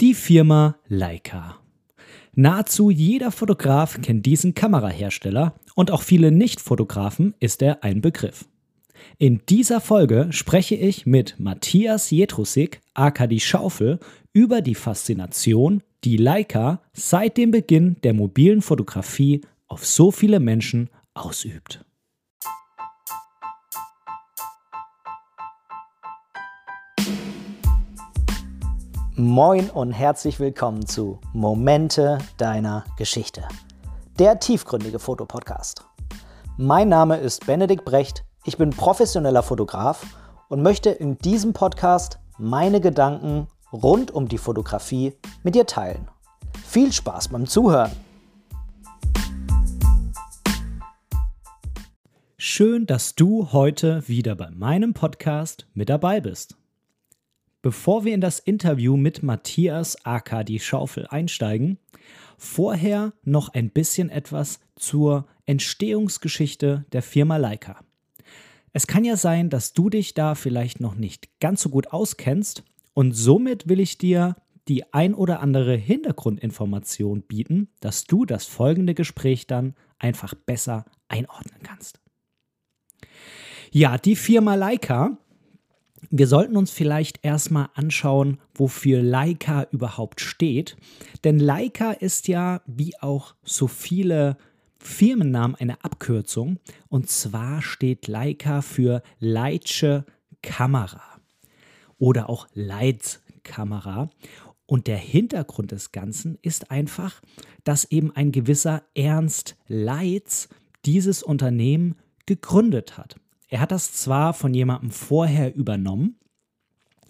Die Firma Leica. Nahezu jeder Fotograf kennt diesen Kamerahersteller und auch viele Nicht-Fotografen ist er ein Begriff. In dieser Folge spreche ich mit Matthias Jetrusik, aka die Schaufel, über die Faszination, die Leica seit dem Beginn der mobilen Fotografie auf so viele Menschen ausübt. Moin und herzlich willkommen zu Momente deiner Geschichte, der tiefgründige Fotopodcast. Mein Name ist Benedikt Brecht, ich bin professioneller Fotograf und möchte in diesem Podcast meine Gedanken rund um die Fotografie mit dir teilen. Viel Spaß beim Zuhören! Schön, dass du heute wieder bei meinem Podcast mit dabei bist. Bevor wir in das Interview mit Matthias aka die Schaufel einsteigen, vorher noch ein bisschen etwas zur Entstehungsgeschichte der Firma Leica. Es kann ja sein, dass du dich da vielleicht noch nicht ganz so gut auskennst und somit will ich dir die ein oder andere Hintergrundinformation bieten, dass du das folgende Gespräch dann einfach besser einordnen kannst. Ja, die Firma Leica wir sollten uns vielleicht erstmal anschauen, wofür Leica überhaupt steht. Denn Leica ist ja, wie auch so viele Firmennamen, eine Abkürzung. Und zwar steht Leica für Leitsche Kamera oder auch Leitkamera. Und der Hintergrund des Ganzen ist einfach, dass eben ein gewisser Ernst Leitz dieses Unternehmen gegründet hat. Er hat das zwar von jemandem vorher übernommen,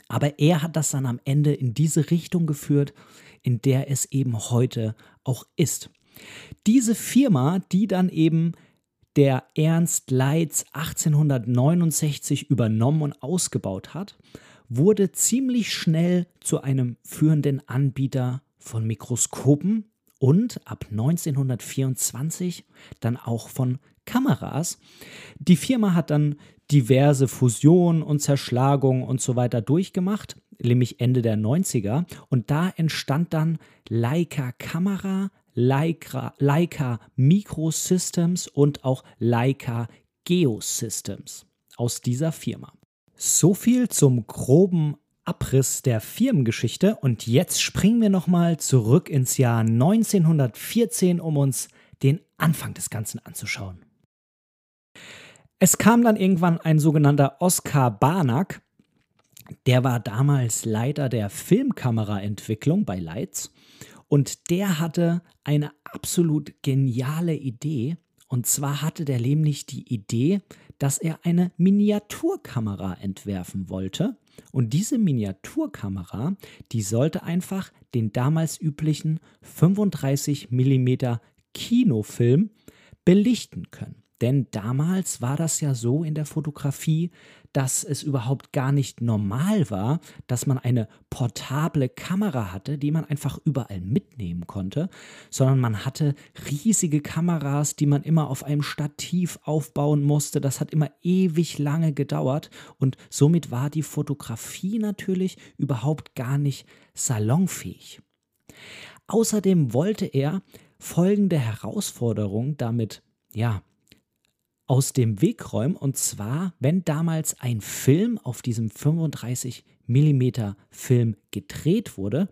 aber er hat das dann am Ende in diese Richtung geführt, in der es eben heute auch ist. Diese Firma, die dann eben der Ernst Leitz 1869 übernommen und ausgebaut hat, wurde ziemlich schnell zu einem führenden Anbieter von Mikroskopen und ab 1924 dann auch von Kameras. Die Firma hat dann diverse Fusionen und Zerschlagungen und so weiter durchgemacht, nämlich Ende der 90er. Und da entstand dann Leica Kamera, Leica, Leica Microsystems und auch Leica Geosystems aus dieser Firma. So viel zum groben Abriss der Firmengeschichte und jetzt springen wir nochmal zurück ins Jahr 1914, um uns den Anfang des Ganzen anzuschauen. Es kam dann irgendwann ein sogenannter Oskar Barnack, der war damals Leiter der Filmkameraentwicklung bei Leitz und der hatte eine absolut geniale Idee. Und zwar hatte der nämlich die Idee, dass er eine Miniaturkamera entwerfen wollte. Und diese Miniaturkamera, die sollte einfach den damals üblichen 35 mm Kinofilm belichten können. Denn damals war das ja so in der Fotografie, dass es überhaupt gar nicht normal war, dass man eine portable Kamera hatte, die man einfach überall mitnehmen konnte, sondern man hatte riesige Kameras, die man immer auf einem Stativ aufbauen musste. Das hat immer ewig lange gedauert und somit war die Fotografie natürlich überhaupt gar nicht salonfähig. Außerdem wollte er folgende Herausforderung damit ja, aus dem Weg räumen. Und zwar, wenn damals ein Film auf diesem 35 mm Film gedreht wurde,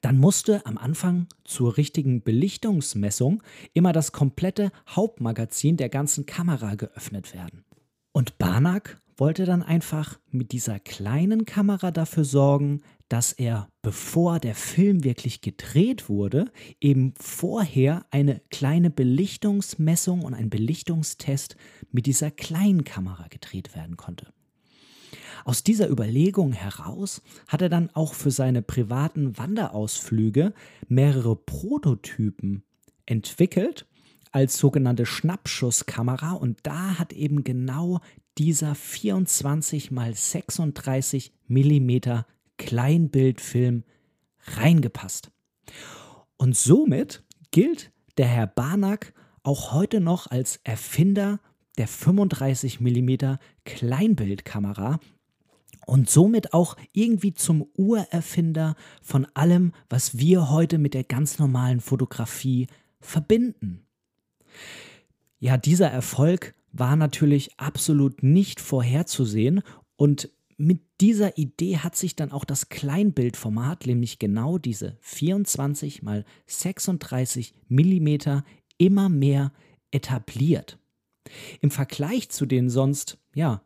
dann musste am Anfang zur richtigen Belichtungsmessung immer das komplette Hauptmagazin der ganzen Kamera geöffnet werden. Und Barnack wollte dann einfach mit dieser kleinen Kamera dafür sorgen, dass er, bevor der Film wirklich gedreht wurde, eben vorher eine kleine Belichtungsmessung und ein Belichtungstest mit dieser kleinen Kamera gedreht werden konnte. Aus dieser Überlegung heraus hat er dann auch für seine privaten Wanderausflüge mehrere Prototypen entwickelt als sogenannte Schnappschusskamera und da hat eben genau dieser 24 x 36 mm Kleinbildfilm reingepasst. Und somit gilt der Herr Barnack auch heute noch als Erfinder der 35 mm Kleinbildkamera. und somit auch irgendwie zum Urerfinder von allem, was wir heute mit der ganz normalen Fotografie verbinden. Ja, dieser Erfolg war natürlich absolut nicht vorherzusehen und mit dieser Idee hat sich dann auch das Kleinbildformat, nämlich genau diese 24 mal 36 mm, immer mehr etabliert. Im Vergleich zu den sonst, ja,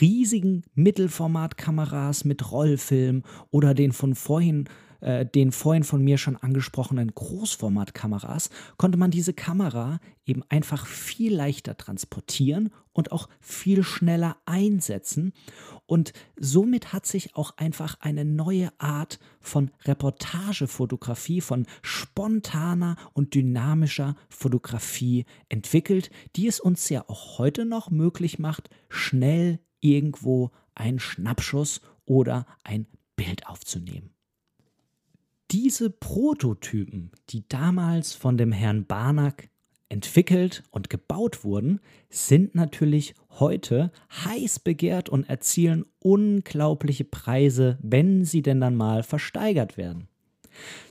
riesigen Mittelformatkameras mit Rollfilm oder den von vorhin äh, den vorhin von mir schon angesprochenen Großformatkameras konnte man diese Kamera eben einfach viel leichter transportieren und auch viel schneller einsetzen. Und somit hat sich auch einfach eine neue Art von Reportagefotografie, von spontaner und dynamischer Fotografie entwickelt, die es uns ja auch heute noch möglich macht, schnell irgendwo einen Schnappschuss oder ein Bild aufzunehmen. Diese Prototypen, die damals von dem Herrn Barnack entwickelt und gebaut wurden, sind natürlich heute heiß begehrt und erzielen unglaubliche Preise, wenn sie denn dann mal versteigert werden.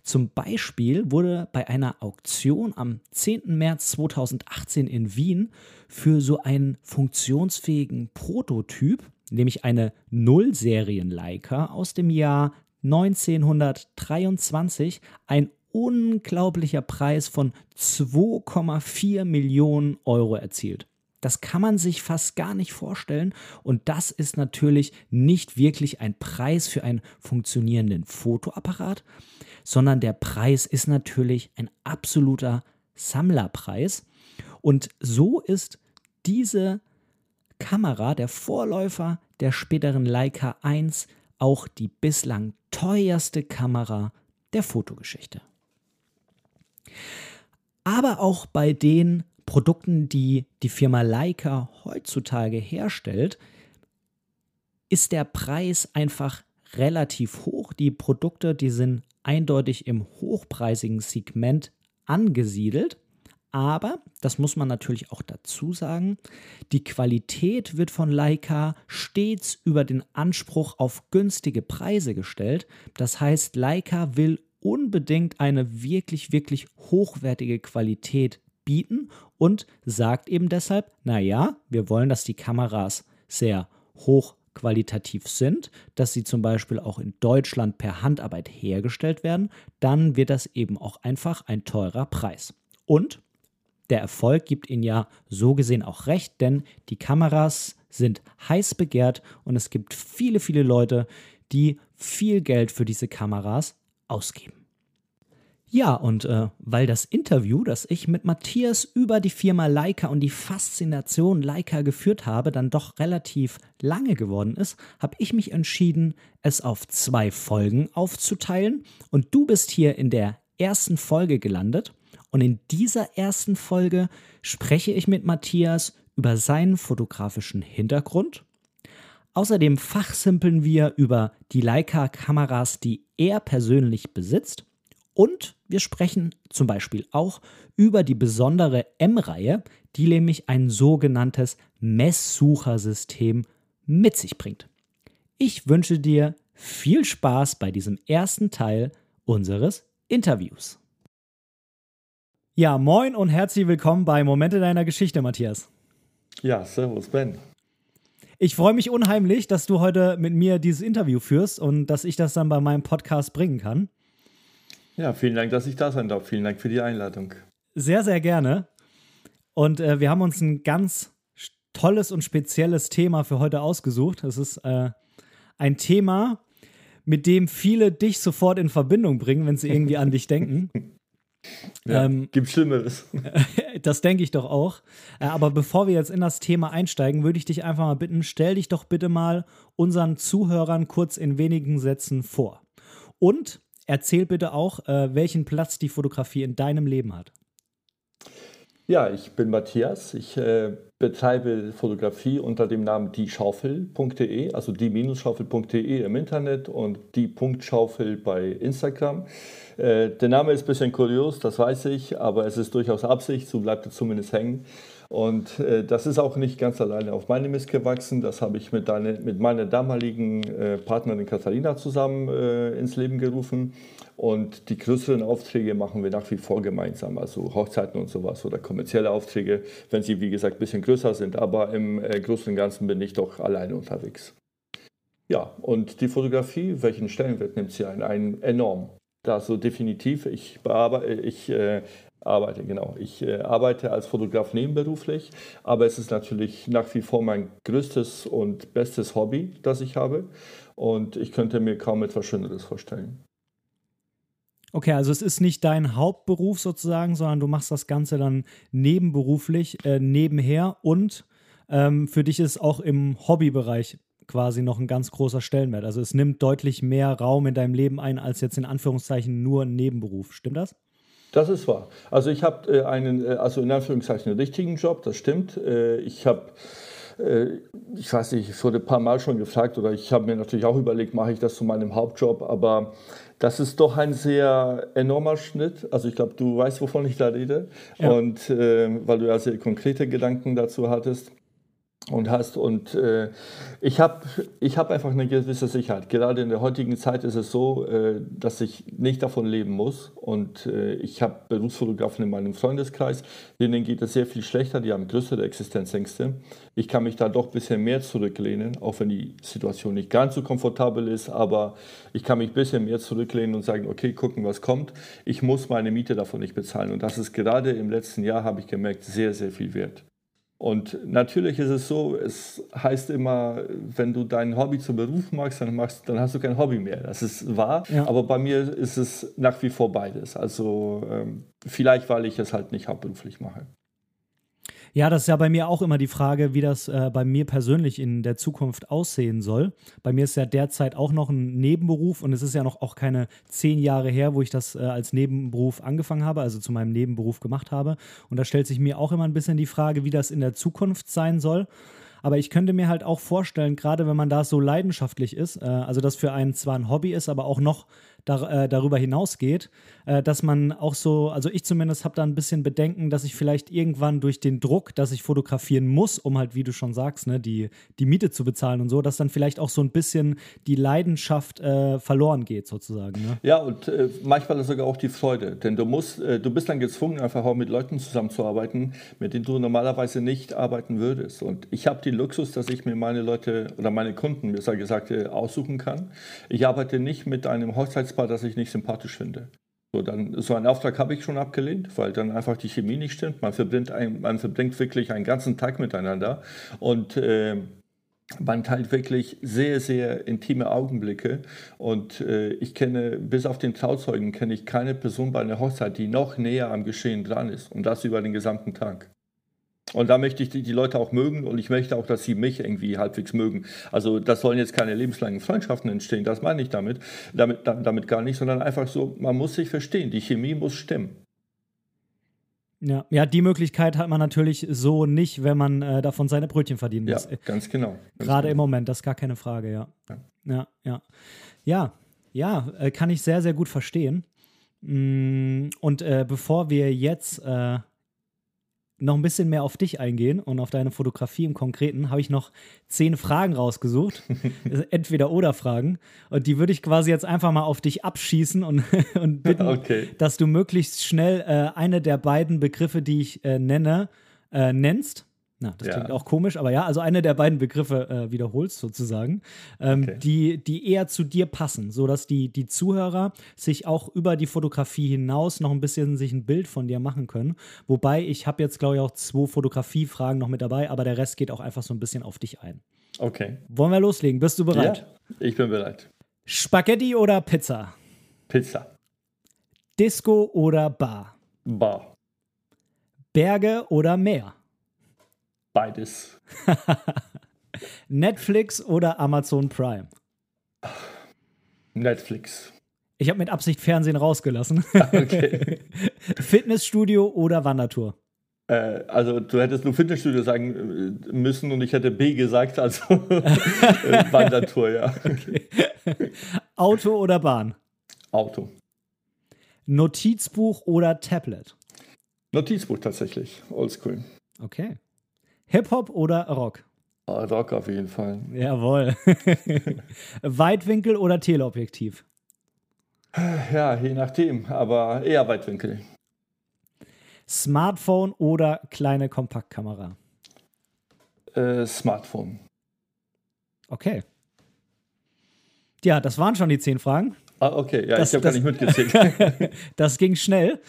Zum Beispiel wurde bei einer Auktion am 10. März 2018 in Wien für so einen funktionsfähigen Prototyp, nämlich eine Nullserien-Leica aus dem Jahr 1923 ein unglaublicher Preis von 2,4 Millionen Euro erzielt. Das kann man sich fast gar nicht vorstellen und das ist natürlich nicht wirklich ein Preis für einen funktionierenden Fotoapparat, sondern der Preis ist natürlich ein absoluter Sammlerpreis und so ist diese Kamera der Vorläufer der späteren Leica 1 auch die bislang teuerste Kamera der Fotogeschichte. Aber auch bei den Produkten, die die Firma Leica heutzutage herstellt, ist der Preis einfach relativ hoch. Die Produkte, die sind eindeutig im hochpreisigen Segment angesiedelt. Aber, das muss man natürlich auch dazu sagen, die Qualität wird von Leica stets über den Anspruch auf günstige Preise gestellt. Das heißt, Leica will unbedingt eine wirklich, wirklich hochwertige Qualität bieten und sagt eben deshalb, naja, wir wollen, dass die Kameras sehr hochqualitativ sind, dass sie zum Beispiel auch in Deutschland per Handarbeit hergestellt werden, dann wird das eben auch einfach ein teurer Preis. Und der Erfolg gibt Ihnen ja so gesehen auch recht, denn die Kameras sind heiß begehrt und es gibt viele, viele Leute, die viel Geld für diese Kameras ausgeben. Ja, und äh, weil das Interview, das ich mit Matthias über die Firma Leica und die Faszination Leica geführt habe, dann doch relativ lange geworden ist, habe ich mich entschieden, es auf zwei Folgen aufzuteilen. Und du bist hier in der ersten Folge gelandet. Und in dieser ersten Folge spreche ich mit Matthias über seinen fotografischen Hintergrund. Außerdem fachsimpeln wir über die Leica-Kameras, die er persönlich besitzt. Und wir sprechen zum Beispiel auch über die besondere M-Reihe, die nämlich ein sogenanntes Messsuchersystem mit sich bringt. Ich wünsche dir viel Spaß bei diesem ersten Teil unseres Interviews. Ja, moin und herzlich willkommen bei Momente deiner Geschichte, Matthias. Ja, servus, Ben. Ich freue mich unheimlich, dass du heute mit mir dieses Interview führst und dass ich das dann bei meinem Podcast bringen kann. Ja, vielen Dank, dass ich da sein darf. Vielen Dank für die Einladung. Sehr, sehr gerne. Und äh, wir haben uns ein ganz tolles und spezielles Thema für heute ausgesucht. Es ist äh, ein Thema, mit dem viele dich sofort in Verbindung bringen, wenn sie irgendwie an dich denken. Ja, ähm, gibt Schlimmeres. Das denke ich doch auch. Äh, aber bevor wir jetzt in das Thema einsteigen, würde ich dich einfach mal bitten, stell dich doch bitte mal unseren Zuhörern kurz in wenigen Sätzen vor. Und erzähl bitte auch, äh, welchen Platz die Fotografie in deinem Leben hat. Ja, ich bin Matthias. Ich äh, betreibe Fotografie unter dem Namen dieschaufel.de, also die-schaufel.de im Internet und die Punktschaufel bei Instagram. Äh, der Name ist ein bisschen kurios, das weiß ich, aber es ist durchaus Absicht, so bleibt es zumindest hängen. Und äh, das ist auch nicht ganz alleine auf meine Mist gewachsen. Das habe ich mit, deine, mit meiner damaligen äh, Partnerin Katharina zusammen äh, ins Leben gerufen. Und die größeren Aufträge machen wir nach wie vor gemeinsam, also Hochzeiten und sowas oder kommerzielle Aufträge, wenn sie, wie gesagt, ein bisschen größer sind. Aber im äh, Großen und Ganzen bin ich doch alleine unterwegs. Ja, und die Fotografie, welchen Stellenwert nimmt sie ein? Ein enorm. Da so definitiv. Ich, bearbeite, ich äh, arbeite, genau. Ich äh, arbeite als Fotograf nebenberuflich, aber es ist natürlich nach wie vor mein größtes und bestes Hobby, das ich habe. Und ich könnte mir kaum etwas Schöneres vorstellen. Okay, also es ist nicht dein Hauptberuf sozusagen, sondern du machst das Ganze dann nebenberuflich, äh, nebenher und ähm, für dich ist auch im Hobbybereich quasi noch ein ganz großer Stellenwert. Also es nimmt deutlich mehr Raum in deinem Leben ein als jetzt in Anführungszeichen nur ein Nebenberuf. Stimmt das? Das ist wahr. Also ich habe äh, einen, äh, also in Anführungszeichen einen richtigen Job, das stimmt. Äh, ich habe ich weiß nicht, ich wurde ein paar Mal schon gefragt oder ich habe mir natürlich auch überlegt, mache ich das zu meinem Hauptjob, aber das ist doch ein sehr enormer Schnitt. Also ich glaube, du weißt, wovon ich da rede. Ja. Und äh, weil du ja sehr konkrete Gedanken dazu hattest und hast. Und äh, ich habe ich hab einfach eine gewisse Sicherheit. Gerade in der heutigen Zeit ist es so, äh, dass ich nicht davon leben muss. Und äh, ich habe Berufsfotografen in meinem Freundeskreis, denen geht es sehr viel schlechter, die haben größere Existenzängste. Ich kann mich da doch ein bisschen mehr zurücklehnen, auch wenn die Situation nicht ganz so komfortabel ist, aber ich kann mich ein bisschen mehr zurücklehnen und sagen, okay, gucken, was kommt. Ich muss meine Miete davon nicht bezahlen. Und das ist gerade im letzten Jahr, habe ich gemerkt, sehr, sehr viel wert. Und natürlich ist es so, es heißt immer, wenn du dein Hobby zum Beruf machst, dann, machst, dann hast du kein Hobby mehr. Das ist wahr, ja. aber bei mir ist es nach wie vor beides. Also ähm, vielleicht, weil ich es halt nicht hauptberuflich mache. Ja, das ist ja bei mir auch immer die Frage, wie das äh, bei mir persönlich in der Zukunft aussehen soll. Bei mir ist ja derzeit auch noch ein Nebenberuf und es ist ja noch auch keine zehn Jahre her, wo ich das äh, als Nebenberuf angefangen habe, also zu meinem Nebenberuf gemacht habe. Und da stellt sich mir auch immer ein bisschen die Frage, wie das in der Zukunft sein soll. Aber ich könnte mir halt auch vorstellen, gerade wenn man da so leidenschaftlich ist, äh, also das für einen zwar ein Hobby ist, aber auch noch da, äh, darüber hinausgeht, äh, dass man auch so, also ich zumindest habe da ein bisschen Bedenken, dass ich vielleicht irgendwann durch den Druck, dass ich fotografieren muss, um halt, wie du schon sagst, ne, die, die Miete zu bezahlen und so, dass dann vielleicht auch so ein bisschen die Leidenschaft äh, verloren geht, sozusagen. Ne? Ja, und äh, manchmal sogar auch die Freude, denn du musst, äh, du bist dann gezwungen, einfach auch mit Leuten zusammenzuarbeiten, mit denen du normalerweise nicht arbeiten würdest. Und ich habe den Luxus, dass ich mir meine Leute oder meine Kunden, besser gesagt, äh, aussuchen kann. Ich arbeite nicht mit einem Hochzeits Ehepaar, das ich nicht sympathisch finde. So, dann, so einen Auftrag habe ich schon abgelehnt, weil dann einfach die Chemie nicht stimmt. Man verbringt, ein, man verbringt wirklich einen ganzen Tag miteinander und äh, man teilt wirklich sehr, sehr intime Augenblicke. Und äh, ich kenne, bis auf den Trauzeugen, kenne ich keine Person bei einer Hochzeit, die noch näher am Geschehen dran ist. Und das über den gesamten Tag. Und da möchte ich die, die, Leute auch mögen und ich möchte auch, dass sie mich irgendwie halbwegs mögen. Also das sollen jetzt keine lebenslangen Freundschaften entstehen, das meine ich damit, damit, damit gar nicht, sondern einfach so, man muss sich verstehen, die Chemie muss stimmen. Ja, ja, die Möglichkeit hat man natürlich so nicht, wenn man äh, davon seine Brötchen verdienen muss. Ja, ganz genau. Ganz Gerade genau. im Moment, das ist gar keine Frage, ja. Ja, ja, ja. Ja, ja äh, kann ich sehr, sehr gut verstehen. Mm, und äh, bevor wir jetzt äh, noch ein bisschen mehr auf dich eingehen und auf deine Fotografie im Konkreten, habe ich noch zehn Fragen rausgesucht. Entweder oder Fragen. Und die würde ich quasi jetzt einfach mal auf dich abschießen und, und bitten, okay. dass du möglichst schnell äh, eine der beiden Begriffe, die ich äh, nenne, äh, nennst. Na, das ja. klingt auch komisch, aber ja, also eine der beiden Begriffe äh, wiederholst sozusagen, ähm, okay. die, die eher zu dir passen, sodass die, die Zuhörer sich auch über die Fotografie hinaus noch ein bisschen sich ein Bild von dir machen können. Wobei ich habe jetzt, glaube ich, auch zwei Fotografiefragen noch mit dabei, aber der Rest geht auch einfach so ein bisschen auf dich ein. Okay. Wollen wir loslegen? Bist du bereit? Ja, ich bin bereit. Spaghetti oder Pizza? Pizza. Disco oder Bar? Bar. Berge oder Meer? Beides. Netflix oder Amazon Prime? Netflix. Ich habe mit Absicht Fernsehen rausgelassen. Okay. Fitnessstudio oder Wandertour? Äh, also du hättest nur Fitnessstudio sagen äh, müssen und ich hätte B gesagt, also Wandertour, ja. Okay. Auto oder Bahn? Auto. Notizbuch oder Tablet? Notizbuch tatsächlich, oldschool. Okay. Hip-Hop oder Rock? Ah, Rock auf jeden Fall. Jawohl. Weitwinkel oder Teleobjektiv? Ja, je nachdem, aber eher Weitwinkel. Smartphone oder kleine Kompaktkamera? Äh, Smartphone. Okay. Ja, das waren schon die zehn Fragen. Ah, okay, ja, das, ich habe gar nicht mitgezählt. das ging schnell.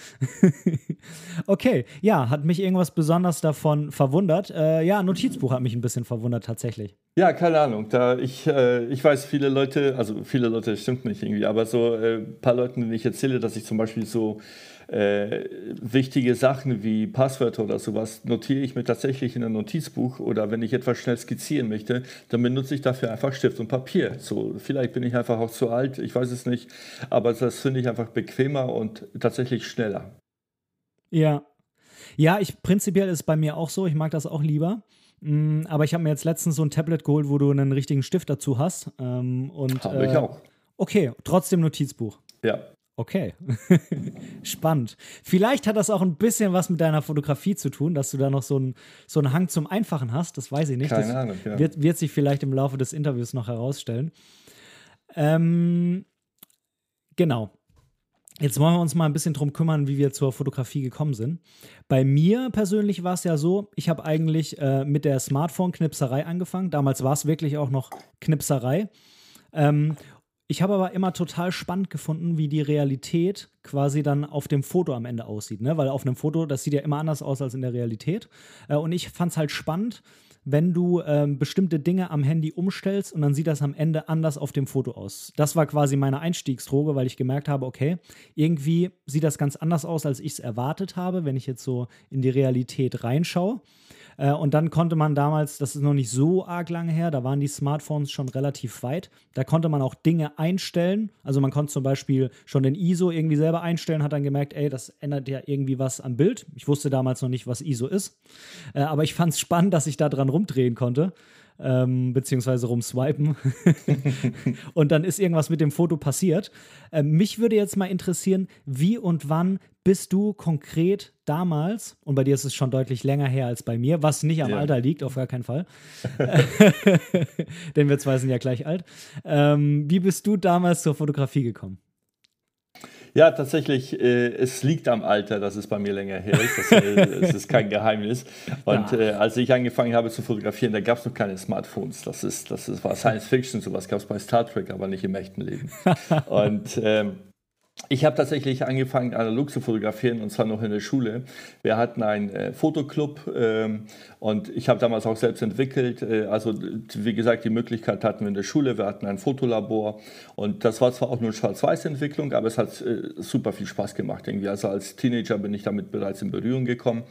okay, ja, hat mich irgendwas besonders davon verwundert? Äh, ja, Notizbuch hat mich ein bisschen verwundert tatsächlich. Ja, keine Ahnung. Da ich, äh, ich weiß, viele Leute, also viele Leute, stimmt nicht irgendwie, aber so ein äh, paar Leuten, denen ich erzähle, dass ich zum Beispiel so äh, wichtige Sachen wie Passwörter oder sowas notiere ich mir tatsächlich in ein Notizbuch oder wenn ich etwas schnell skizzieren möchte, dann benutze ich dafür einfach Stift und Papier. So, vielleicht bin ich einfach auch zu alt, ich weiß es nicht, aber das finde ich einfach bequemer und tatsächlich schneller. Ja. Ja, ich prinzipiell ist es bei mir auch so, ich mag das auch lieber. Mm, aber ich habe mir jetzt letztens so ein Tablet geholt, wo du einen richtigen Stift dazu hast. Ähm, und, habe ich äh, auch. Okay, trotzdem Notizbuch. Ja. Okay, spannend. Vielleicht hat das auch ein bisschen was mit deiner Fotografie zu tun, dass du da noch so einen, so einen Hang zum Einfachen hast. Das weiß ich nicht. Keine das Ahnung, ja. wird, wird sich vielleicht im Laufe des Interviews noch herausstellen. Ähm, genau. Jetzt wollen wir uns mal ein bisschen drum kümmern, wie wir zur Fotografie gekommen sind. Bei mir persönlich war es ja so, ich habe eigentlich äh, mit der Smartphone-Knipserei angefangen. Damals war es wirklich auch noch Knipserei. Ähm, ich habe aber immer total spannend gefunden, wie die Realität quasi dann auf dem Foto am Ende aussieht. Ne? Weil auf einem Foto, das sieht ja immer anders aus als in der Realität. Äh, und ich fand es halt spannend, wenn du ähm, bestimmte Dinge am Handy umstellst und dann sieht das am Ende anders auf dem Foto aus. Das war quasi meine Einstiegsdroge, weil ich gemerkt habe, okay, irgendwie sieht das ganz anders aus, als ich es erwartet habe, wenn ich jetzt so in die Realität reinschaue. Äh, und dann konnte man damals, das ist noch nicht so arg lange her, da waren die Smartphones schon relativ weit. Da konnte man auch Dinge einstellen. Also man konnte zum Beispiel schon den ISO irgendwie selber einstellen, hat dann gemerkt, ey, das ändert ja irgendwie was am Bild. Ich wusste damals noch nicht, was ISO ist. Äh, aber ich fand es spannend, dass ich da dran rumdrehen konnte ähm, beziehungsweise rumswipen. und dann ist irgendwas mit dem Foto passiert. Ähm, mich würde jetzt mal interessieren, wie und wann bist du konkret damals, und bei dir ist es schon deutlich länger her als bei mir, was nicht am ja. Alter liegt, auf gar keinen Fall. Denn wir zwei sind ja gleich alt. Ähm, wie bist du damals zur Fotografie gekommen? Ja, tatsächlich, äh, es liegt am Alter, dass es bei mir länger her ist. Das, äh, es ist kein Geheimnis. Und ja. äh, als ich angefangen habe zu fotografieren, da gab es noch keine Smartphones. Das, ist, das ist, war Science Fiction, sowas gab es bei Star Trek, aber nicht im echten Leben. Und ähm, ich habe tatsächlich angefangen, analog zu fotografieren und zwar noch in der Schule. Wir hatten einen äh, Fotoclub ähm, und ich habe damals auch selbst entwickelt. Äh, also wie gesagt, die Möglichkeit hatten wir in der Schule. Wir hatten ein Fotolabor und das war zwar auch nur Schwarz-Weiß-Entwicklung, aber es hat äh, super viel Spaß gemacht irgendwie. Also als Teenager bin ich damit bereits in Berührung gekommen.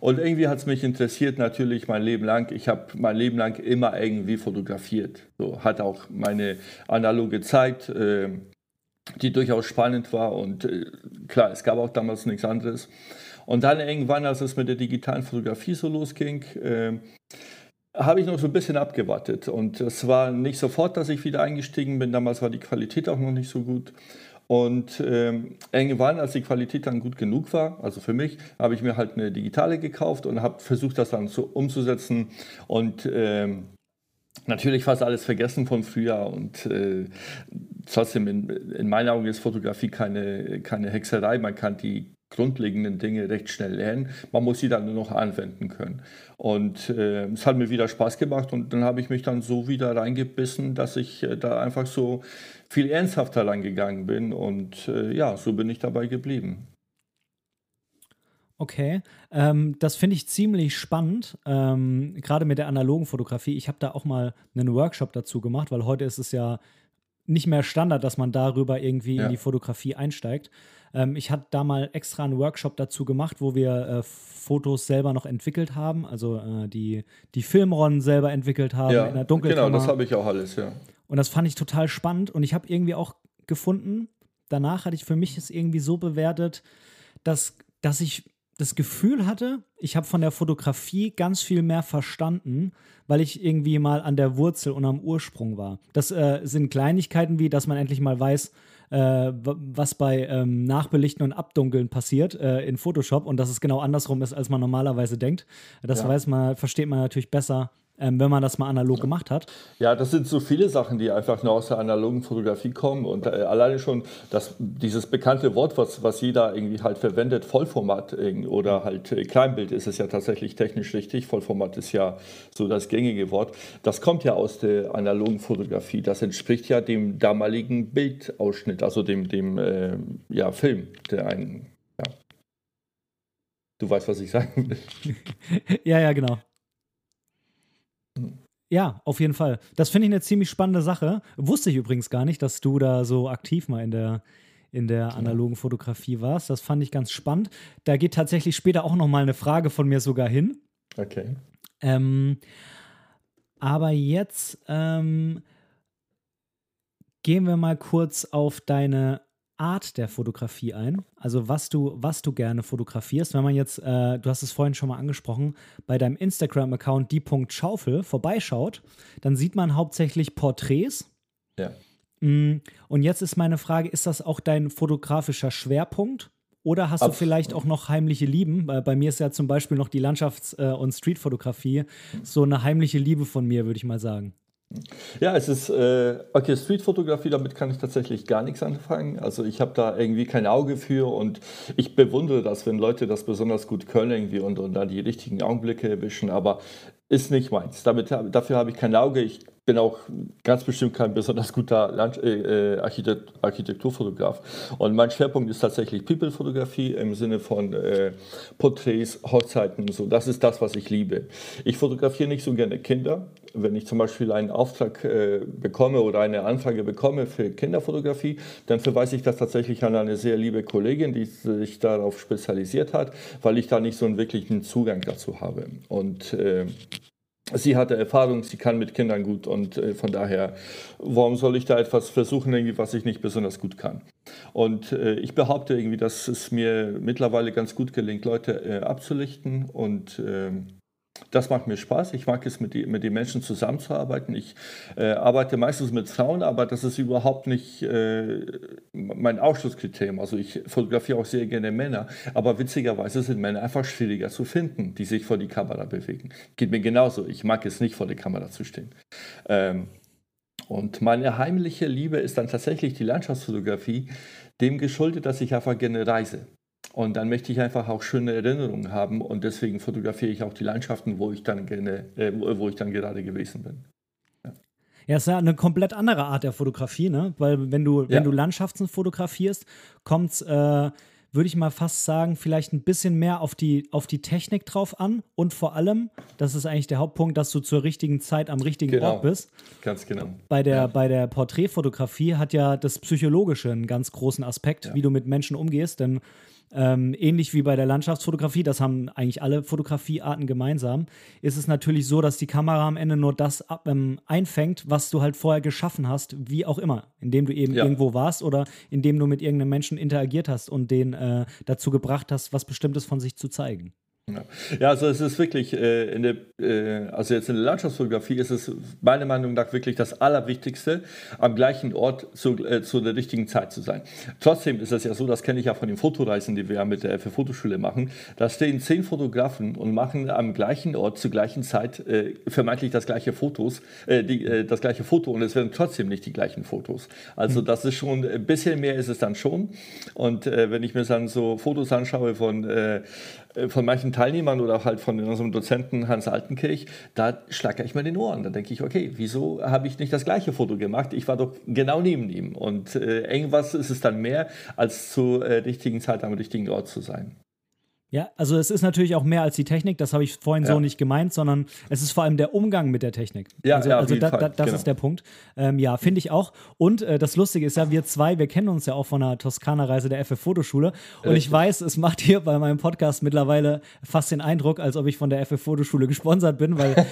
Und irgendwie hat es mich interessiert, natürlich mein Leben lang. Ich habe mein Leben lang immer irgendwie fotografiert. So hat auch meine analoge Zeit. Äh, die durchaus spannend war. Und äh, klar, es gab auch damals nichts anderes. Und dann irgendwann, als es mit der digitalen Fotografie so losging, äh, habe ich noch so ein bisschen abgewartet. Und es war nicht sofort, dass ich wieder eingestiegen bin. Damals war die Qualität auch noch nicht so gut. Und ähm, irgendwann, als die Qualität dann gut genug war, also für mich, habe ich mir halt eine digitale gekauft und habe versucht, das dann so umzusetzen. Und ähm, natürlich fast alles vergessen von früher und äh, trotzdem in, in meinen Augen ist Fotografie keine, keine Hexerei. Man kann die grundlegenden Dinge recht schnell lernen. Man muss sie dann nur noch anwenden können. Und äh, es hat mir wieder Spaß gemacht und dann habe ich mich dann so wieder reingebissen, dass ich äh, da einfach so viel ernsthafter reingegangen bin und äh, ja, so bin ich dabei geblieben. Okay, ähm, das finde ich ziemlich spannend, ähm, gerade mit der analogen Fotografie. Ich habe da auch mal einen Workshop dazu gemacht, weil heute ist es ja nicht mehr Standard, dass man darüber irgendwie ja. in die Fotografie einsteigt. Ähm, ich hatte da mal extra einen Workshop dazu gemacht, wo wir äh, Fotos selber noch entwickelt haben, also äh, die, die Filmrollen selber entwickelt haben ja, in der Dunkelkammer. Genau, das habe ich auch alles, ja. Und das fand ich total spannend und ich habe irgendwie auch gefunden, danach hatte ich für mich es irgendwie so bewertet, dass, dass ich das Gefühl hatte, ich habe von der Fotografie ganz viel mehr verstanden, weil ich irgendwie mal an der Wurzel und am Ursprung war. Das äh, sind Kleinigkeiten wie, dass man endlich mal weiß, äh, was bei ähm, Nachbelichten und Abdunkeln passiert äh, in Photoshop und dass es genau andersrum ist, als man normalerweise denkt. Das ja. weiß man, versteht man natürlich besser, ähm, wenn man das mal analog gemacht hat. Ja, das sind so viele Sachen, die einfach nur aus der analogen Fotografie kommen. Und äh, alleine schon das, dieses bekannte Wort, was, was jeder irgendwie halt verwendet, Vollformat oder halt äh, Kleinbild, ist es ja tatsächlich technisch richtig. Vollformat ist ja so das gängige Wort. Das kommt ja aus der analogen Fotografie. Das entspricht ja dem damaligen Bildausschnitt, also dem, dem äh, ja, Film, der einen. Ja. Du weißt, was ich sagen will. ja, ja, genau. Ja, auf jeden Fall. Das finde ich eine ziemlich spannende Sache. Wusste ich übrigens gar nicht, dass du da so aktiv mal in der, in der analogen Fotografie warst. Das fand ich ganz spannend. Da geht tatsächlich später auch noch mal eine Frage von mir sogar hin. Okay. Ähm, aber jetzt ähm, gehen wir mal kurz auf deine Art der Fotografie ein, also was du, was du gerne fotografierst. Wenn man jetzt, äh, du hast es vorhin schon mal angesprochen, bei deinem Instagram-Account die.schaufel vorbeischaut, dann sieht man hauptsächlich Porträts. Ja. Mm, und jetzt ist meine Frage, ist das auch dein fotografischer Schwerpunkt? Oder hast Ab du vielleicht auch noch heimliche Lieben? Bei mir ist ja zum Beispiel noch die Landschafts- äh, und Streetfotografie so eine heimliche Liebe von mir, würde ich mal sagen. Ja, es ist, äh, okay, Streetfotografie, damit kann ich tatsächlich gar nichts anfangen. Also ich habe da irgendwie kein Auge für und ich bewundere das, wenn Leute das besonders gut können irgendwie und, und dann die richtigen Augenblicke erwischen, aber ist nicht meins. Damit, dafür habe ich kein Auge. Ich bin auch ganz bestimmt kein besonders guter Land äh, äh, Architekt Architekturfotograf. Und mein Schwerpunkt ist tatsächlich People-Fotografie im Sinne von äh, Porträts, Hochzeiten und so. Das ist das, was ich liebe. Ich fotografiere nicht so gerne Kinder. Wenn ich zum Beispiel einen Auftrag äh, bekomme oder eine Anfrage bekomme für Kinderfotografie, dann verweise ich das tatsächlich an eine sehr liebe Kollegin, die sich darauf spezialisiert hat, weil ich da nicht so einen wirklichen Zugang dazu habe. Und äh, sie hatte Erfahrung, sie kann mit Kindern gut und äh, von daher, warum soll ich da etwas versuchen, irgendwie, was ich nicht besonders gut kann? Und äh, ich behaupte irgendwie, dass es mir mittlerweile ganz gut gelingt, Leute äh, abzulichten und ähm, das macht mir Spaß. Ich mag es, mit, die, mit den Menschen zusammenzuarbeiten. Ich äh, arbeite meistens mit Frauen, aber das ist überhaupt nicht äh, mein Ausschlusskriterium. Also ich fotografiere auch sehr gerne Männer, aber witzigerweise sind Männer einfach schwieriger zu finden, die sich vor die Kamera bewegen. Geht mir genauso. Ich mag es nicht, vor der Kamera zu stehen. Ähm, und meine heimliche Liebe ist dann tatsächlich die Landschaftsfotografie, dem geschuldet, dass ich einfach gerne reise. Und dann möchte ich einfach auch schöne Erinnerungen haben und deswegen fotografiere ich auch die Landschaften, wo ich dann gerne, äh, wo ich dann gerade gewesen bin. Ja. Ja, ist ja eine komplett andere Art der Fotografie, ne? Weil wenn du, ja. wenn du Landschaften fotografierst, kommt es, äh, würde ich mal fast sagen, vielleicht ein bisschen mehr auf die, auf die Technik drauf an und vor allem, das ist eigentlich der Hauptpunkt, dass du zur richtigen Zeit am richtigen genau. Ort bist. Ganz genau. Bei der, ja. bei der Porträtfotografie hat ja das Psychologische einen ganz großen Aspekt, wie du mit Menschen umgehst, denn ähm, ähnlich wie bei der Landschaftsfotografie, das haben eigentlich alle Fotografiearten gemeinsam, ist es natürlich so, dass die Kamera am Ende nur das ab, ähm, einfängt, was du halt vorher geschaffen hast, wie auch immer, indem du eben ja. irgendwo warst oder indem du mit irgendeinem Menschen interagiert hast und den äh, dazu gebracht hast, was Bestimmtes von sich zu zeigen. Ja. also es ist wirklich, äh, in der, äh, also jetzt in der Landschaftsfotografie ist es meiner Meinung nach wirklich das Allerwichtigste, am gleichen Ort zu, äh, zu der richtigen Zeit zu sein. Trotzdem ist es ja so, das kenne ich ja von den Fotoreisen, die wir ja mit der FF Fotoschule machen, da stehen zehn Fotografen und machen am gleichen Ort zur gleichen Zeit äh, vermeintlich das gleiche Fotos, äh, die, äh, das gleiche Foto und es werden trotzdem nicht die gleichen Fotos. Also mhm. das ist schon, ein bisschen mehr ist es dann schon und wenn ich mir dann so Fotos anschaue von äh, von manchen Teilnehmern oder halt von unserem Dozenten Hans Altenkirch, da schlage ich mir den Ohren. Da denke ich, okay, wieso habe ich nicht das gleiche Foto gemacht? Ich war doch genau neben ihm. Und äh, irgendwas ist es dann mehr, als zur äh, richtigen Zeit am richtigen Ort zu sein. Ja, also es ist natürlich auch mehr als die Technik, das habe ich vorhin ja. so nicht gemeint, sondern es ist vor allem der Umgang mit der Technik. Ja, also, ja, also da, da, das genau. ist der Punkt. Ähm, ja, finde ich auch. Und äh, das Lustige ist ja, wir zwei, wir kennen uns ja auch von der Toskana-Reise der FF Fotoschule. Und Richtig. ich weiß, es macht hier bei meinem Podcast mittlerweile fast den Eindruck, als ob ich von der FF Fotoschule gesponsert bin, weil.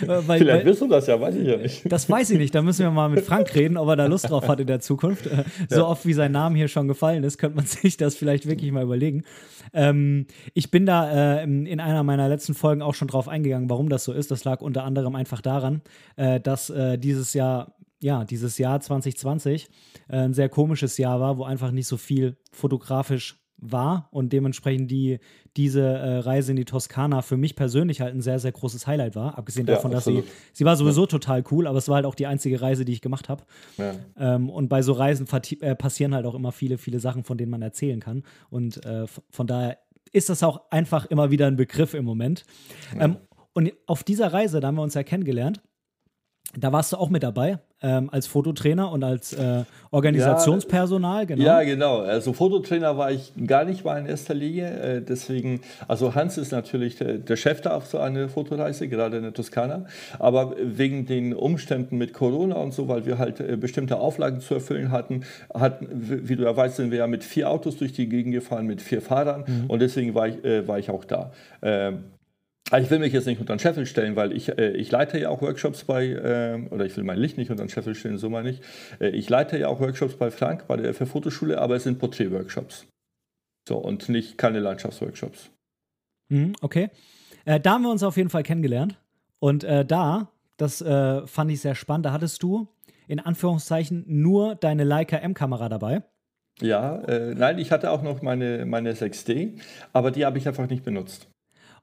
weil Vielleicht wirst du das ja, weiß ich ja nicht. Das weiß ich nicht. Da müssen wir mal mit Frank reden, ob er da Lust drauf hat in der Zukunft. So oft wie sein Name hier schon gefallen ist, könnte man sich das vielleicht wirklich mal überlegen. Ähm, ich bin da äh, in einer meiner letzten Folgen auch schon drauf eingegangen, warum das so ist. Das lag unter anderem einfach daran, äh, dass äh, dieses Jahr ja, dieses Jahr 2020 äh, ein sehr komisches Jahr war, wo einfach nicht so viel fotografisch war und dementsprechend die, diese äh, Reise in die Toskana für mich persönlich halt ein sehr, sehr großes Highlight war. Abgesehen davon, ja, dass sie, sie war sowieso ja. total cool, aber es war halt auch die einzige Reise, die ich gemacht habe. Ja. Ähm, und bei so Reisen äh, passieren halt auch immer viele, viele Sachen, von denen man erzählen kann. Und äh, von daher ist das auch einfach immer wieder ein Begriff im Moment. Ähm, und auf dieser Reise, da haben wir uns ja kennengelernt. Da warst du auch mit dabei ähm, als Fototrainer und als äh, Organisationspersonal, genau. Ja, genau. Also Fototrainer war ich gar nicht mal in erster Linie. Äh, deswegen, also Hans ist natürlich der, der, Chef da auf so einer Fotoreise, gerade in der Toskana. Aber wegen den Umständen mit Corona und so, weil wir halt äh, bestimmte Auflagen zu erfüllen hatten, hatten, wie du ja weißt, sind wir ja mit vier Autos durch die Gegend gefahren, mit vier Fahrern. Mhm. Und deswegen war ich, äh, war ich auch da. Ähm, ich will mich jetzt nicht unter den Scheffel stellen, weil ich, äh, ich leite ja auch Workshops bei, äh, oder ich will mein Licht nicht unter den Scheffel stellen, so mal nicht. Äh, ich leite ja auch Workshops bei Frank, bei der FF Fotoschule, aber es sind Porträt-Workshops. So, und nicht keine Landschaftsworkshops. Mhm, okay. Äh, da haben wir uns auf jeden Fall kennengelernt. Und äh, da, das äh, fand ich sehr spannend, da hattest du in Anführungszeichen nur deine Leica M-Kamera dabei. Ja, nein, ich hatte auch noch meine, meine 6D, aber die habe ich einfach nicht benutzt.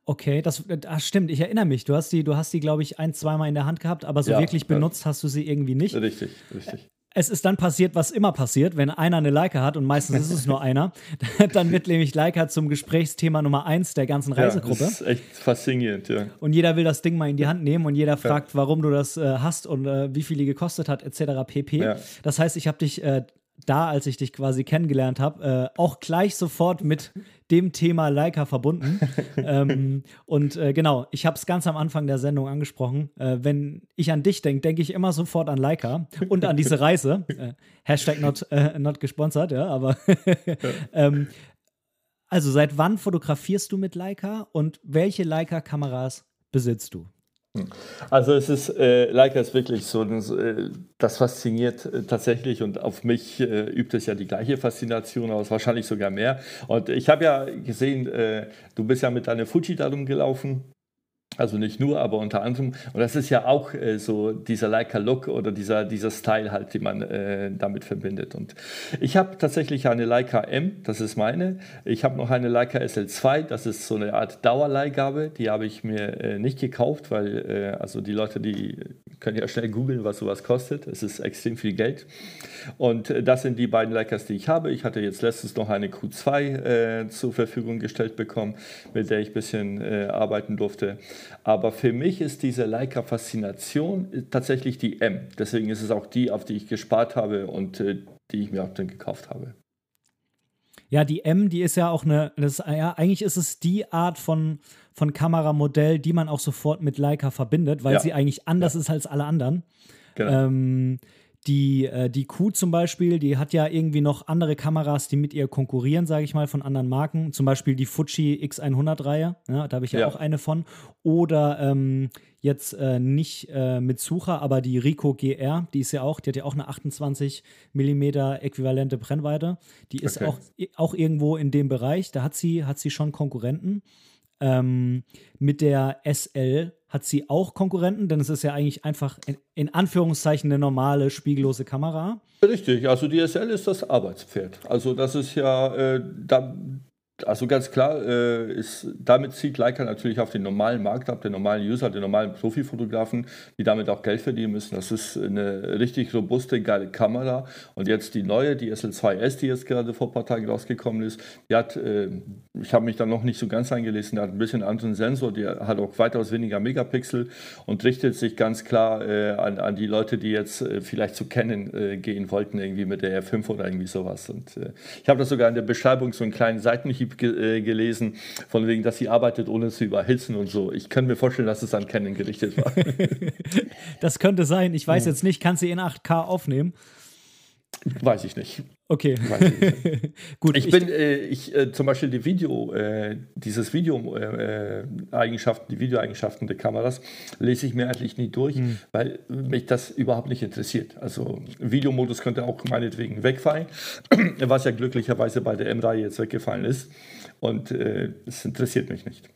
Okay, das, das stimmt. Ich erinnere mich. Du hast die, du hast die, glaube ich, ein, zweimal in der Hand gehabt, aber so ja, wirklich benutzt hast du sie irgendwie nicht. Richtig, richtig. Es ist dann passiert, was immer passiert, wenn einer eine Leica hat und meistens ist es nur einer, dann wird nämlich Leica zum Gesprächspa Nummer eins der ganzen Reisegruppe. Ja, das ist echt faszinierend, ja. Und jeder will das Ding mal in die Hand nehmen und jeder fragt, warum du das äh, hast und äh, wie viel die gekostet hat, etc. pp. Ja. Das heißt, ich habe dich äh, da, als ich dich quasi kennengelernt habe, äh, auch gleich sofort mit dem Thema Leica verbunden. ähm, und äh, genau, ich habe es ganz am Anfang der Sendung angesprochen. Äh, wenn ich an dich denke, denke ich immer sofort an Leica und an diese Reise. Äh, Hashtag not, äh, not gesponsert, ja, aber ähm, also seit wann fotografierst du mit Leica und welche Leica-Kameras besitzt du? Also es ist, äh, Leica ist wirklich so, äh, das fasziniert äh, tatsächlich und auf mich äh, übt es ja die gleiche Faszination aus, wahrscheinlich sogar mehr. Und ich habe ja gesehen, äh, du bist ja mit deiner Fuji da rumgelaufen also nicht nur, aber unter anderem. Und das ist ja auch äh, so dieser Leica-Look oder dieser, dieser Style halt, den man äh, damit verbindet. Und ich habe tatsächlich eine Leica M, das ist meine. Ich habe noch eine Leica SL2, das ist so eine Art Dauerleihgabe. Die habe ich mir äh, nicht gekauft, weil äh, also die Leute, die können ja schnell googeln, was sowas kostet. Es ist extrem viel Geld. Und äh, das sind die beiden Leicas, die ich habe. Ich hatte jetzt letztens noch eine Q2 äh, zur Verfügung gestellt bekommen, mit der ich ein bisschen arbeiten durfte. Aber für mich ist diese Leica-Faszination tatsächlich die M. Deswegen ist es auch die, auf die ich gespart habe und äh, die ich mir auch dann gekauft habe. Ja, die M, die ist ja auch eine, das, ja, eigentlich ist es die Art von, von Kameramodell, die man auch sofort mit Leica verbindet, weil ja. sie eigentlich anders ja. ist als alle anderen. Genau. Ähm, die, äh, die Q zum Beispiel, die hat ja irgendwie noch andere Kameras, die mit ihr konkurrieren, sage ich mal, von anderen Marken. Zum Beispiel die Fuji X100-Reihe, ja, da habe ich ja, ja, auch eine von. Oder ähm, jetzt äh, nicht äh, mit Sucher, aber die Rico GR, die ist ja auch, die hat ja auch eine 28 mm äquivalente Brennweite. Die ist okay. auch, auch irgendwo in dem Bereich. Da hat sie, hat sie schon Konkurrenten. Ähm, mit der SL hat sie auch Konkurrenten, denn es ist ja eigentlich einfach in, Anführungszeichen eine normale spiegellose Kamera. Richtig, also die SL ist das Arbeitspferd. Also das ist ja, äh, da, also ganz klar, äh, ist, damit zieht Leica natürlich auf den normalen Markt ab, den normalen User, den normalen Profifotografen, die damit auch Geld verdienen müssen. Das ist eine richtig robuste, geile Kamera. Und jetzt die neue, die SL2S, die jetzt gerade vor ein paar Tagen rausgekommen ist, die hat, äh, ich habe mich da noch nicht so ganz eingelesen, die hat ein bisschen anderen Sensor, die hat auch weitaus weniger Megapixel und richtet sich ganz klar äh, an, an die Leute, die jetzt äh, vielleicht zu kennen äh, gehen wollten, irgendwie mit der R5 oder irgendwie sowas. Und äh, ich habe das sogar in der Beschreibung so einen kleinen Seitenhieb Prinzip ge äh, gelesen, von wegen, dass sie arbeitet, ohne zu überhitzen und so. Ich kann mir vorstellen, dass es an Canon gerichtet war. das könnte sein. Ich weiß jetzt nicht, kann sie in 8K aufnehmen? Weiß ich nicht. Okay. Ich Gut. Ich bin, äh, ich äh, zum Beispiel die Video, äh, dieses Video-Eigenschaften, äh, die Videoeigenschaften der Kameras lese ich mir eigentlich nie durch, mhm. weil mich das überhaupt nicht interessiert. Also Videomodus könnte auch meinetwegen wegfallen, was ja glücklicherweise bei der M-Reihe jetzt weggefallen ist. Und äh, es interessiert mich nicht.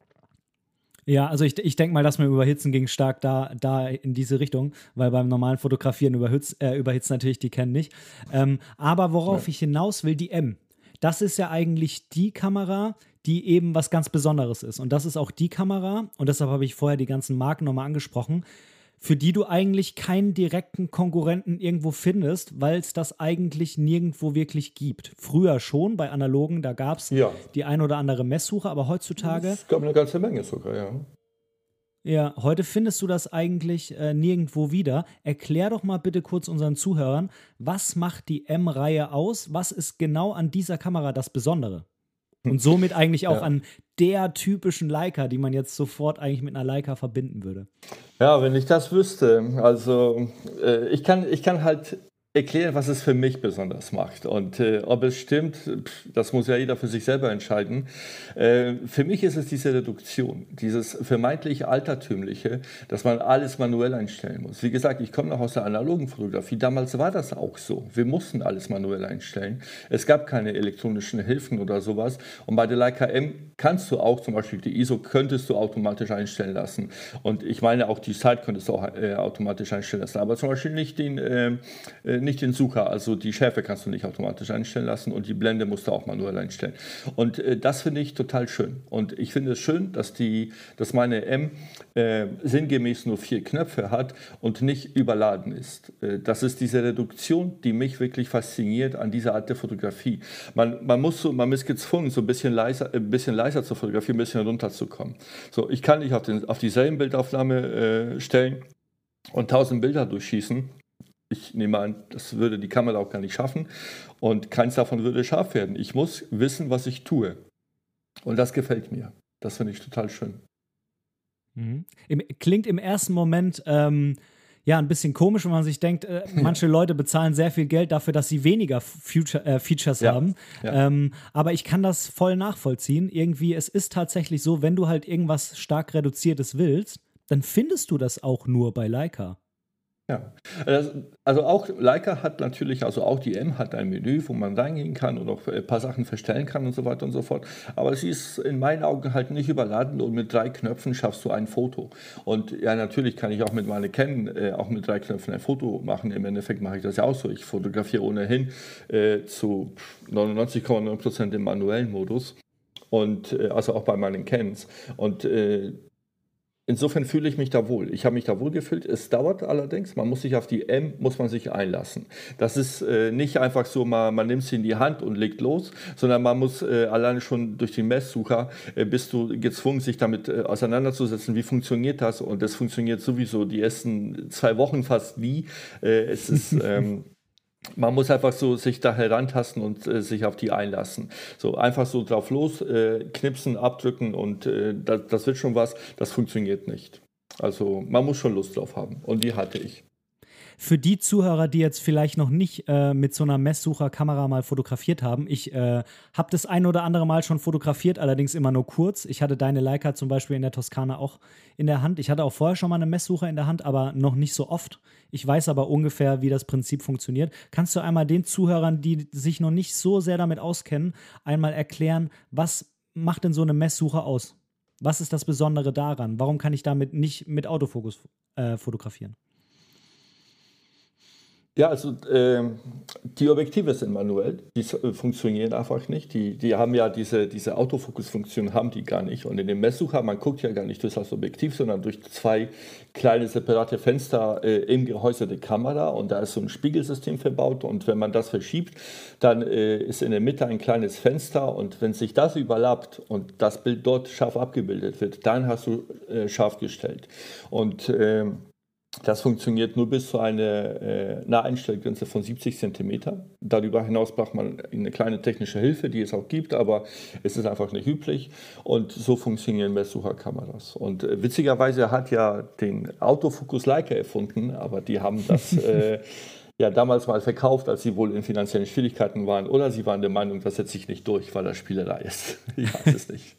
Ja, also ich, ich denke mal, dass mir Überhitzen ging stark da, da in diese Richtung, weil beim normalen Fotografieren überhitzt, äh, überhitzt natürlich die Canon nicht. Ähm, aber worauf ja. ich hinaus will, die M. Das ist ja eigentlich die Kamera, die eben was ganz Besonderes ist. Und das ist auch die Kamera, und deshalb habe ich vorher die ganzen Marken nochmal angesprochen, für die du eigentlich keinen direkten Konkurrenten irgendwo findest, weil es das eigentlich nirgendwo wirklich gibt. Früher schon, bei analogen, da gab es ja. die ein oder andere Messsuche, aber heutzutage. Es gab eine ganze Menge sogar, ja. Ja, heute findest du das eigentlich äh, nirgendwo wieder. Erklär doch mal bitte kurz unseren Zuhörern, was macht die M-Reihe aus? Was ist genau an dieser Kamera das Besondere? Und somit eigentlich auch ja. an der typischen Leica, die man jetzt sofort eigentlich mit einer Leica verbinden würde. Ja, wenn ich das wüsste. Also äh, ich, kann, ich kann halt erklären, was es für mich besonders macht. Und äh, ob es stimmt, das muss ja jeder für sich selber entscheiden. Äh, für mich ist es diese Reduktion, dieses vermeintlich Altertümliche, dass man alles manuell einstellen muss. Wie gesagt, ich komme noch aus der analogen Fotografie. Damals war das auch so. Wir mussten alles manuell einstellen. Es gab keine elektronischen Hilfen oder sowas. Und bei der Leica M kannst du auch zum Beispiel die ISO könntest du automatisch einstellen lassen. Und ich meine auch die Zeit könntest du auch äh, automatisch einstellen lassen. Aber zum Beispiel nicht den ähm, äh, nicht den Sucher, also die Schärfe kannst du nicht automatisch einstellen lassen und die Blende musst du auch manuell einstellen. Und äh, das finde ich total schön. Und ich finde es schön, dass, die, dass meine M äh, sinngemäß nur vier Knöpfe hat und nicht überladen ist. Äh, das ist diese Reduktion, die mich wirklich fasziniert an dieser Art der Fotografie. Man, man, muss so, man ist gezwungen, so ein bisschen leiser, ein bisschen leiser zu fotografieren, ein bisschen runterzukommen. So, ich kann nicht auf, den, auf dieselben Bildaufnahme äh, stellen und tausend Bilder durchschießen ich nehme an, das würde die Kamera auch gar nicht schaffen und keins davon würde scharf werden. Ich muss wissen, was ich tue. Und das gefällt mir. Das finde ich total schön. Mhm. Klingt im ersten Moment ähm, ja ein bisschen komisch, wenn man sich denkt, äh, manche Leute bezahlen sehr viel Geld dafür, dass sie weniger Future, äh, Features ja, haben. Ja. Ähm, aber ich kann das voll nachvollziehen. Irgendwie, es ist tatsächlich so, wenn du halt irgendwas stark reduziertes willst, dann findest du das auch nur bei Leica. Ja, also auch Leica hat natürlich, also auch die M hat ein Menü, wo man reingehen kann und auch ein paar Sachen verstellen kann und so weiter und so fort. Aber sie ist in meinen Augen halt nicht überladen und mit drei Knöpfen schaffst du ein Foto. Und ja, natürlich kann ich auch mit meiner Canon äh, auch mit drei Knöpfen ein Foto machen. Im Endeffekt mache ich das ja auch so. Ich fotografiere ohnehin äh, zu 99,9% im manuellen Modus und äh, also auch bei meinen Cans. Und äh, Insofern fühle ich mich da wohl. Ich habe mich da wohl gefühlt. Es dauert allerdings. Man muss sich auf die M muss man sich einlassen. Das ist äh, nicht einfach so, man, man nimmt sie in die Hand und legt los, sondern man muss äh, alleine schon durch den Messsucher äh, bist du gezwungen, sich damit äh, auseinanderzusetzen. Wie funktioniert das? Und das funktioniert sowieso die ersten zwei Wochen fast nie. Äh, es ist ähm, man muss einfach so sich da herantasten und äh, sich auf die einlassen. So einfach so drauf los, äh, knipsen, abdrücken und äh, das, das wird schon was. Das funktioniert nicht. Also man muss schon Lust drauf haben und die hatte ich. Für die Zuhörer, die jetzt vielleicht noch nicht äh, mit so einer Messsucherkamera mal fotografiert haben, ich äh, habe das ein oder andere Mal schon fotografiert, allerdings immer nur kurz. Ich hatte deine Leica zum Beispiel in der Toskana auch in der Hand. Ich hatte auch vorher schon mal eine Messsucher in der Hand, aber noch nicht so oft. Ich weiß aber ungefähr, wie das Prinzip funktioniert. Kannst du einmal den Zuhörern, die sich noch nicht so sehr damit auskennen, einmal erklären, was macht denn so eine Messsuche aus? Was ist das Besondere daran? Warum kann ich damit nicht mit Autofokus äh, fotografieren? Ja, also äh, die Objektive sind manuell, die äh, funktionieren einfach nicht. Die, die haben ja diese, diese Autofokusfunktion, haben die gar nicht. Und in dem Messsucher, man guckt ja gar nicht durch das Objektiv, sondern durch zwei kleine separate Fenster äh, im Gehäuse der Kamera. Und da ist so ein Spiegelsystem verbaut. Und wenn man das verschiebt, dann äh, ist in der Mitte ein kleines Fenster. Und wenn sich das überlappt und das Bild dort scharf abgebildet wird, dann hast du äh, scharf gestellt. Und ähm, das funktioniert nur bis zu einer äh, Naheinstellgrenze von 70 cm. Darüber hinaus braucht man eine kleine technische Hilfe, die es auch gibt, aber es ist einfach nicht üblich. Und so funktionieren Messsucherkameras. Und äh, witzigerweise hat ja den Autofokus Leica erfunden, aber die haben das äh, ja damals mal verkauft, als sie wohl in finanziellen Schwierigkeiten waren. Oder sie waren der Meinung, das setzt sich nicht durch, weil das Spielerei ist. ich weiß es nicht.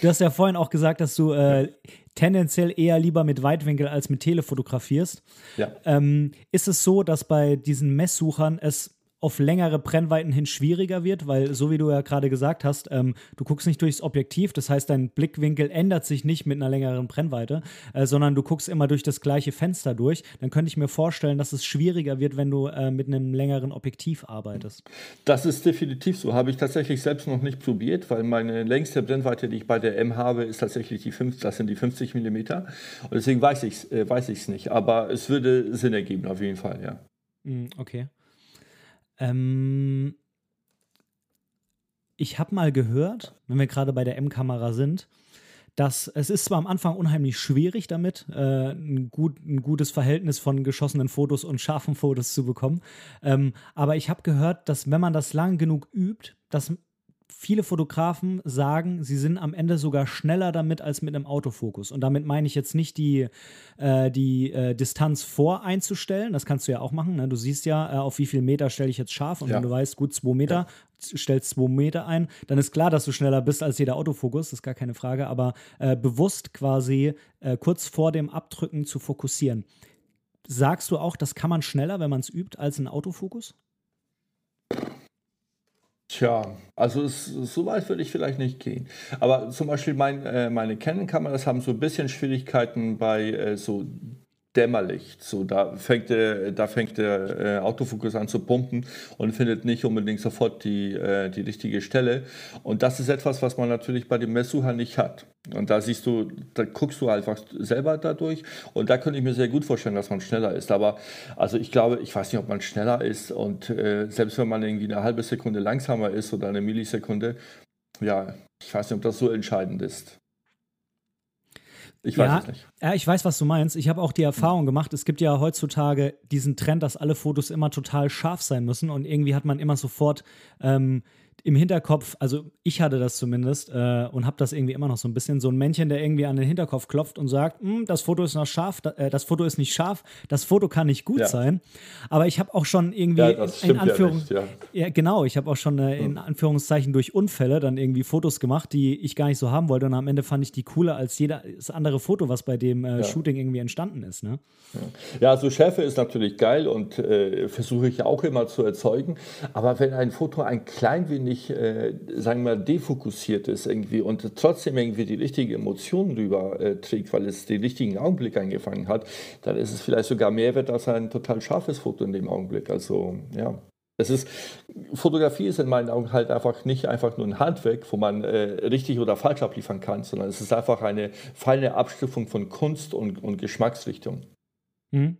Du hast ja vorhin auch gesagt, dass du äh, tendenziell eher lieber mit Weitwinkel als mit Tele fotografierst. Ja. Ähm, ist es so, dass bei diesen Messsuchern es auf längere Brennweiten hin schwieriger wird, weil so wie du ja gerade gesagt hast, ähm, du guckst nicht durchs Objektiv, das heißt, dein Blickwinkel ändert sich nicht mit einer längeren Brennweite, äh, sondern du guckst immer durch das gleiche Fenster durch. Dann könnte ich mir vorstellen, dass es schwieriger wird, wenn du äh, mit einem längeren Objektiv arbeitest. Das ist definitiv so. Habe ich tatsächlich selbst noch nicht probiert, weil meine längste Brennweite, die ich bei der M habe, ist tatsächlich die 5, das sind die 50 mm. Und deswegen weiß ich es äh, weiß nicht. Aber es würde Sinn ergeben, auf jeden Fall, ja. Mm, okay. Ähm, ich habe mal gehört, wenn wir gerade bei der M-Kamera sind, dass es ist zwar am Anfang unheimlich schwierig damit, äh, ein, gut, ein, gutes Verhältnis von geschossenen Fotos und scharfen Fotos zu bekommen, ähm, aber ich habe gehört, dass wenn man das lang genug übt, dass viele Fotografen sagen, sie sind am Ende sogar schneller damit als mit einem Autofokus. Und damit meine ich jetzt nicht die, äh, die äh, Distanz voreinzustellen. Das kannst du ja auch machen. Ne? Du siehst ja, äh, auf wie viel Meter stelle ich jetzt scharf. Und ja. wenn du weißt, gut, zwei Meter, ja. stellst zwei Meter ein, dann ist klar, dass du schneller bist als jeder Autofokus. Das ist gar keine Frage. Aber äh, bewusst quasi äh, kurz vor dem Abdrücken zu fokussieren. Sagst du auch, das kann man schneller, wenn man es übt, als ein Autofokus? Tja, also so weit würde ich vielleicht nicht gehen. Aber zum Beispiel mein, äh, meine Canon-Kameras haben so ein bisschen Schwierigkeiten bei äh, so Dämmerlicht. So, da fängt der, da fängt der äh, Autofokus an zu pumpen und findet nicht unbedingt sofort die, äh, die richtige Stelle. Und das ist etwas, was man natürlich bei dem Messsucher nicht hat. Und da siehst du, da guckst du einfach selber dadurch. Und da könnte ich mir sehr gut vorstellen, dass man schneller ist. Aber also ich glaube, ich weiß nicht, ob man schneller ist. Und äh, selbst wenn man irgendwie eine halbe Sekunde langsamer ist oder eine Millisekunde, ja, ich weiß nicht, ob das so entscheidend ist. Ich weiß ja, es nicht. Ja, ich weiß, was du meinst. Ich habe auch die Erfahrung gemacht, es gibt ja heutzutage diesen Trend, dass alle Fotos immer total scharf sein müssen und irgendwie hat man immer sofort ähm, im Hinterkopf, also ich hatte das zumindest äh, und habe das irgendwie immer noch so ein bisschen, so ein Männchen, der irgendwie an den Hinterkopf klopft und sagt, hm, das Foto ist noch scharf, da, äh, das Foto ist nicht scharf, das Foto kann nicht gut ja. sein. Aber ich habe auch schon irgendwie ja, in Anführung, ja, ja. genau, ich habe auch schon äh, in Anführungszeichen durch Unfälle dann irgendwie Fotos gemacht, die ich gar nicht so haben wollte und am Ende fand ich die cooler als jedes andere Foto, was bei dem äh, Shooting irgendwie entstanden ist. Ne? Ja, so Schärfe ist natürlich geil und äh, versuche ich auch immer zu erzeugen. Aber wenn ein Foto ein klein wenig nicht, äh, sagen wir mal, defokussiert ist irgendwie und trotzdem irgendwie die richtige Emotion rüber äh, trägt, weil es den richtigen Augenblick eingefangen hat, dann ist es vielleicht sogar mehr wert als ein total scharfes Foto in dem Augenblick. Also, ja. Es ist, Fotografie ist in meinen Augen halt einfach nicht einfach nur ein Handwerk, wo man äh, richtig oder falsch abliefern kann, sondern es ist einfach eine feine Abstufung von Kunst und, und Geschmacksrichtung. Mhm.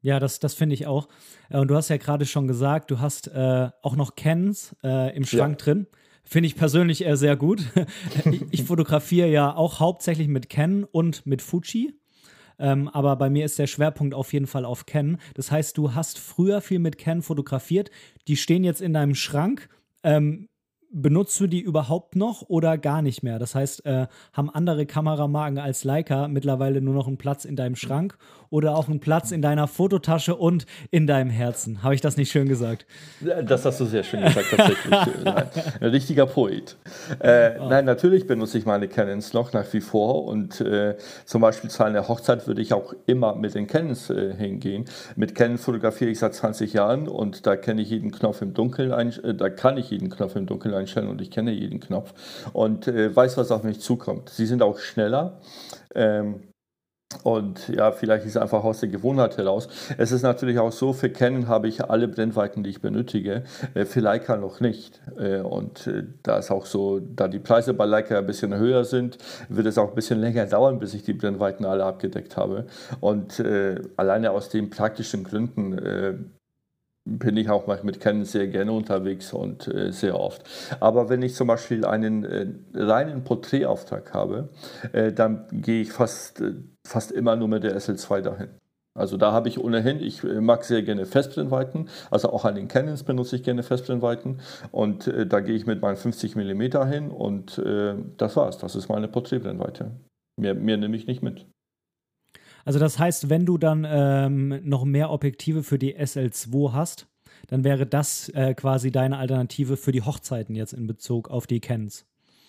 Ja, das, das finde ich auch. Äh, und du hast ja gerade schon gesagt, du hast äh, auch noch Cans äh, im Schrank ja. drin. Finde ich persönlich eher sehr gut. ich, ich fotografiere ja auch hauptsächlich mit Canon und mit Fuji. Ähm, aber bei mir ist der Schwerpunkt auf jeden Fall auf Canon. Das heißt, du hast früher viel mit Canon fotografiert. Die stehen jetzt in deinem Schrank. Ähm, benutzt du die überhaupt noch oder gar nicht mehr? Das heißt, äh, haben andere Kameramarken als Leica mittlerweile nur noch einen Platz in deinem Schrank oder auch einen Platz in deiner Fototasche und in deinem Herzen? Habe ich das nicht schön gesagt? Das hast du sehr schön gesagt, tatsächlich. Ein richtiger Poet. Äh, oh. Nein, natürlich benutze ich meine Canons noch nach wie vor und äh, zum Beispiel zu einer Hochzeit würde ich auch immer mit den Canons äh, hingehen. Mit Canon fotografiere ich seit 20 Jahren und da kenne ich jeden Knopf im Dunkeln, äh, da kann ich jeden Knopf im Dunkeln einstellen und ich kenne jeden Knopf und äh, weiß, was auf mich zukommt. Sie sind auch schneller. Ähm, und ja, vielleicht ist es einfach aus der Gewohnheit heraus. Es ist natürlich auch so, für Canon habe ich alle Brennweiten, die ich benötige, äh, für Leica noch nicht. Äh, und äh, da ist auch so, da die Preise bei Leica ein bisschen höher sind, wird es auch ein bisschen länger dauern, bis ich die Brennweiten alle abgedeckt habe. Und alleine aus den praktischen Gründen bin ich auch mit Canon sehr gerne unterwegs und äh, sehr oft. Aber wenn ich zum Beispiel einen äh, reinen Porträtauftrag habe, äh, dann gehe ich fast, äh, fast immer nur mit der SL2 dahin. Also da habe ich ohnehin, ich äh, mag sehr gerne Festbrennweiten, also auch an den Canons benutze ich gerne Festbrennweiten und äh, da gehe ich mit meinen 50 mm hin und das war's, das ist meine Porträtbrennweite. Mehr, mehr nehme ich nicht mit. Also das heißt, wenn du dann ähm, noch mehr Objektive für die SL2 hast, dann wäre das äh, quasi deine Alternative für die Hochzeiten jetzt in Bezug auf die Cans.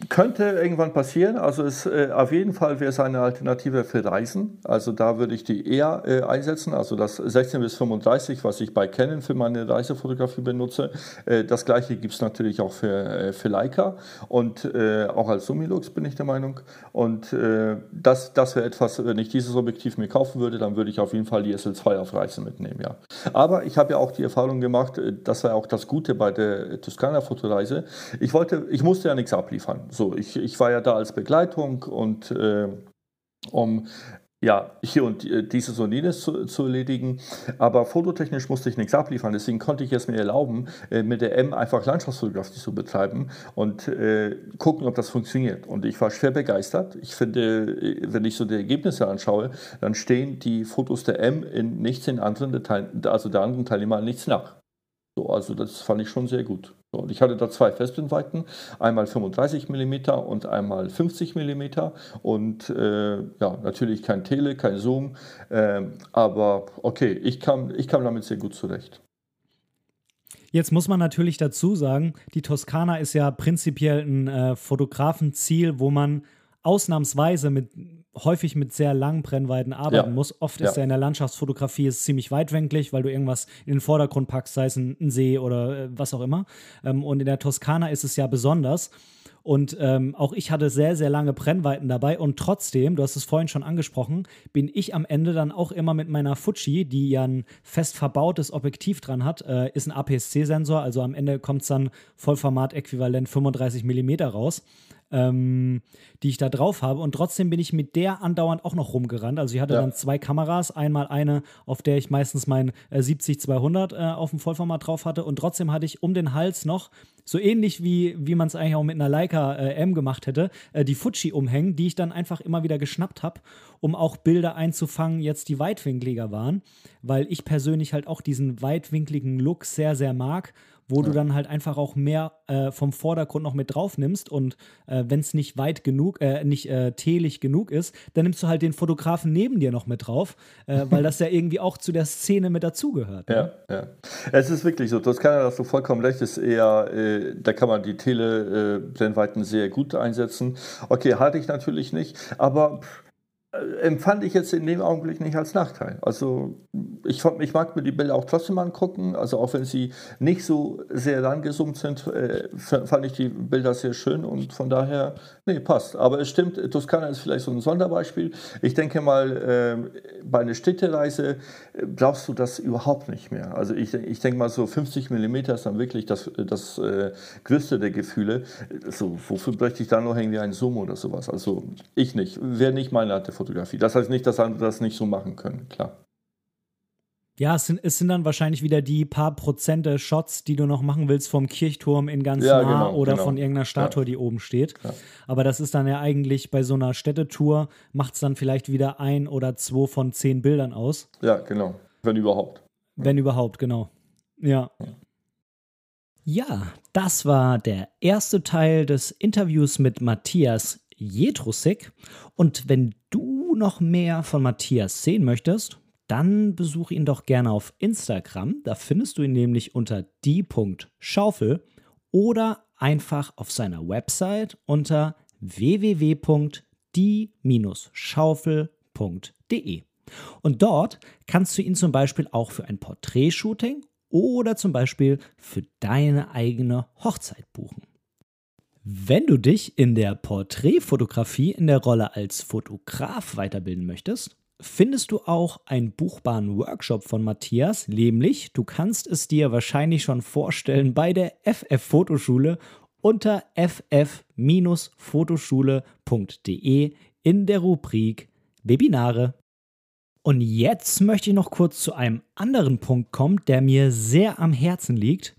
Könnte irgendwann passieren. Also es, äh, auf jeden Fall wäre es eine Alternative für Reisen. Also da würde ich die eher äh, einsetzen. Also das 16 bis 35, was ich bei Canon für meine Reisefotografie benutze. Äh, das gleiche gibt es natürlich auch für, äh, für Leica und äh, auch als Summilux bin ich der Meinung. Und äh, das, das wäre etwas, wenn ich dieses Objektiv mir kaufen würde, dann würde ich auf jeden Fall die SL2 auf Reise mitnehmen. Ja. Aber ich habe ja auch die Erfahrung gemacht, das war auch das Gute bei der Toskana-Fotoreise. Ich wollte, ich musste ja nichts abliefern. So, ich, ich war ja da als Begleitung und äh, um ja, hier und äh, dieses und jenes zu, zu, erledigen. Aber fototechnisch musste ich nichts abliefern. Deswegen konnte ich es mir erlauben, äh, mit der M einfach Landschaftsfotografie zu betreiben und äh, gucken, ob das funktioniert. Und ich war schwer begeistert. Ich finde, äh, wenn ich so die Ergebnisse anschaue, dann stehen die Fotos der M in nichts in anderen Details, also der anderen Teilnehmer nichts nach. So, also das fand ich schon sehr gut. So, ich hatte da zwei Festbrennweiten, einmal 35 mm und einmal 50 mm und äh, ja, natürlich kein Tele, kein Zoom, äh, aber okay, ich kam, ich kam damit sehr gut zurecht. Jetzt muss man natürlich dazu sagen, die Toskana ist ja prinzipiell ein äh, Fotografenziel, wo man ausnahmsweise mit häufig mit sehr langen Brennweiten arbeiten ja. muss. Oft ist ja. ja in der Landschaftsfotografie ist ziemlich weitwinklig, weil du irgendwas in den Vordergrund packst, sei es ein, ein See oder äh, was auch immer. Ähm, und in der Toskana ist es ja besonders. Und ähm, auch ich hatte sehr, sehr lange Brennweiten dabei. Und trotzdem, du hast es vorhin schon angesprochen, bin ich am Ende dann auch immer mit meiner Fuji, die ja ein fest verbautes Objektiv dran hat, äh, ist ein APS-C-Sensor. Also am Ende kommt es dann Vollformat-Äquivalent 35 mm raus ähm, die ich da drauf habe. Und trotzdem bin ich mit der andauernd auch noch rumgerannt. Also ich hatte ja. dann zwei Kameras. Einmal eine, auf der ich meistens mein äh, 70-200 äh, auf dem Vollformat drauf hatte. Und trotzdem hatte ich um den Hals noch, so ähnlich wie, wie man es eigentlich auch mit einer Leica äh, M gemacht hätte, äh, die Fuji umhängen, die ich dann einfach immer wieder geschnappt habe, um auch Bilder einzufangen, jetzt die weitwinkliger waren. Weil ich persönlich halt auch diesen weitwinkligen Look sehr, sehr mag wo ja. du dann halt einfach auch mehr äh, vom Vordergrund noch mit drauf nimmst und äh, wenn es nicht weit genug, äh, nicht äh, telig genug ist, dann nimmst du halt den Fotografen neben dir noch mit drauf, äh, weil das ja irgendwie auch zu der Szene mit dazugehört. Ne? Ja, ja. Es ist wirklich so, Toskana, dass du vollkommen recht, ist eher, äh, da kann man die Tele-Brennweiten sehr gut einsetzen. Okay, hatte ich natürlich nicht, aber äh, empfand ich jetzt in dem Augenblick nicht als Nachteil. Also ich, ich, mag mir die Bilder auch trotzdem angucken, also auch wenn sie nicht so sehr rangesummt sind, äh, fand ich die Bilder sehr schön und von daher, nee, passt. Aber es stimmt, Toskana ist vielleicht so ein Sonderbeispiel. Ich denke mal, äh, bei einer Städtereise äh, brauchst du das überhaupt nicht mehr. Also ich, ich denke mal, so 50 mm ist dann wirklich das, das äh, größte der Gefühle. So, wofür bräuchte ich da noch irgendwie einen Zoom oder sowas? Also ich nicht, wäre nicht meine Art der Fotografie. Das heißt nicht, dass andere das nicht so machen können, klar. Ja, es sind, es sind dann wahrscheinlich wieder die paar Prozente Shots, die du noch machen willst vom Kirchturm in ganz ja, nah genau, oder genau. von irgendeiner Statue, ja. die oben steht. Ja. Aber das ist dann ja eigentlich bei so einer Städtetour, macht es dann vielleicht wieder ein oder zwei von zehn Bildern aus. Ja, genau. Wenn überhaupt. Wenn überhaupt, genau. Ja. Ja, das war der erste Teil des Interviews mit Matthias Jetrusek. Und wenn du noch mehr von Matthias sehen möchtest, dann besuche ihn doch gerne auf Instagram. Da findest du ihn nämlich unter die.schaufel oder einfach auf seiner Website unter www.die-schaufel.de. Und dort kannst du ihn zum Beispiel auch für ein Porträtshooting oder zum Beispiel für deine eigene Hochzeit buchen. Wenn du dich in der Porträtfotografie in der Rolle als Fotograf weiterbilden möchtest, findest du auch einen buchbaren Workshop von Matthias, nämlich du kannst es dir wahrscheinlich schon vorstellen bei der FF Fotoschule unter ff-fotoschule.de in der Rubrik Webinare. Und jetzt möchte ich noch kurz zu einem anderen Punkt kommen, der mir sehr am Herzen liegt.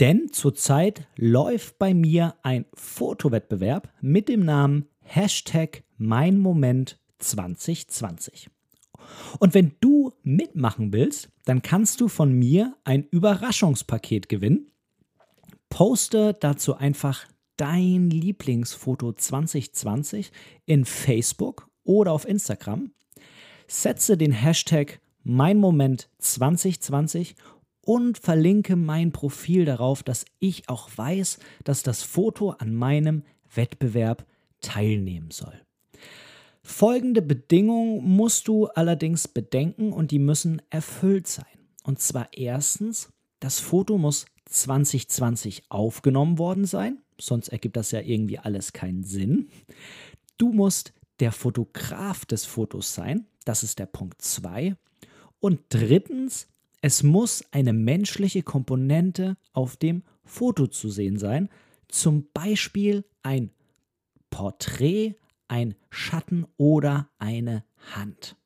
Denn zurzeit läuft bei mir ein Fotowettbewerb mit dem Namen Hashtag Mein Moment 2020. Und wenn du mitmachen willst, dann kannst du von mir ein Überraschungspaket gewinnen. Poste dazu einfach dein Lieblingsfoto 2020 in Facebook oder auf Instagram. Setze den Hashtag Mein Moment 2020 und verlinke mein Profil darauf, dass ich auch weiß, dass das Foto an meinem Wettbewerb teilnehmen soll. Folgende Bedingungen musst du allerdings bedenken und die müssen erfüllt sein. Und zwar erstens, das Foto muss 2020 aufgenommen worden sein, sonst ergibt das ja irgendwie alles keinen Sinn. Du musst der Fotograf des Fotos sein, das ist der Punkt 2. Und drittens, es muss eine menschliche Komponente auf dem Foto zu sehen sein, zum Beispiel ein Porträt, ein Schatten oder eine Hand.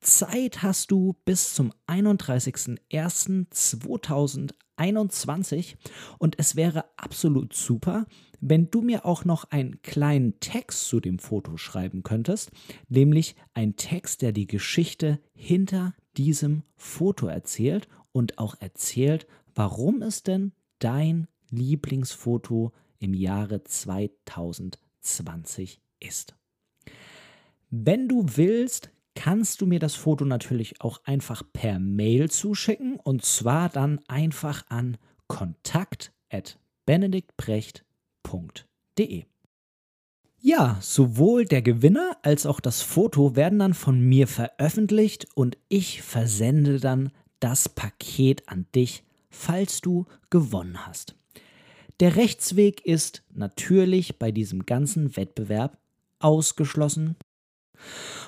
Zeit hast du bis zum 31.01.2021 und es wäre absolut super, wenn du mir auch noch einen kleinen Text zu dem Foto schreiben könntest, nämlich ein Text, der die Geschichte hinter diesem Foto erzählt und auch erzählt, warum es denn dein Lieblingsfoto im Jahre 2020 ist. Wenn du willst, kannst du mir das Foto natürlich auch einfach per Mail zuschicken und zwar dann einfach an kontakt@benediktbrecht.de. Ja, sowohl der Gewinner als auch das Foto werden dann von mir veröffentlicht und ich versende dann das Paket an dich, falls du gewonnen hast. Der Rechtsweg ist natürlich bei diesem ganzen Wettbewerb ausgeschlossen.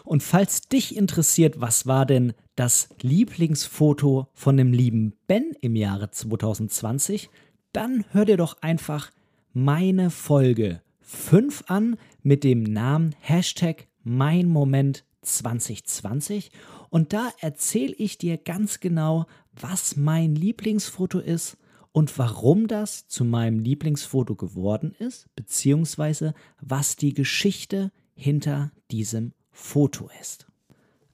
Und falls dich interessiert, was war denn das Lieblingsfoto von dem lieben Ben im Jahre 2020, dann hör dir doch einfach meine Folge 5 an mit dem Namen Hashtag Mein Moment 2020 und da erzähle ich dir ganz genau, was mein Lieblingsfoto ist und warum das zu meinem Lieblingsfoto geworden ist, beziehungsweise was die Geschichte hinter diesem Foto ist.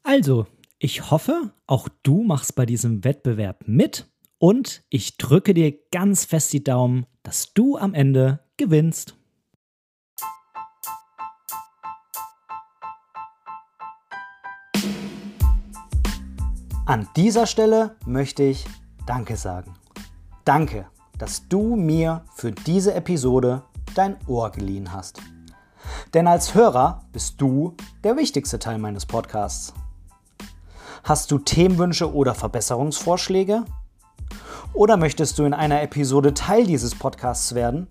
Also, ich hoffe, auch du machst bei diesem Wettbewerb mit und ich drücke dir ganz fest die Daumen, dass du am Ende gewinnst. An dieser Stelle möchte ich Danke sagen. Danke, dass du mir für diese Episode dein Ohr geliehen hast. Denn als Hörer bist du der wichtigste Teil meines Podcasts. Hast du Themenwünsche oder Verbesserungsvorschläge? Oder möchtest du in einer Episode Teil dieses Podcasts werden?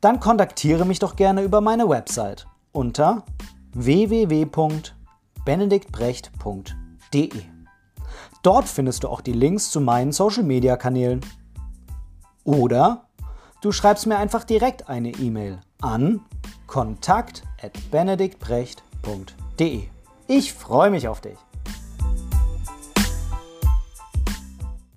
Dann kontaktiere mich doch gerne über meine Website unter www.benediktbrecht.de. Dort findest du auch die Links zu meinen Social-Media-Kanälen. Oder du schreibst mir einfach direkt eine E-Mail an kontakt@benediktbrecht.de. Ich freue mich auf dich.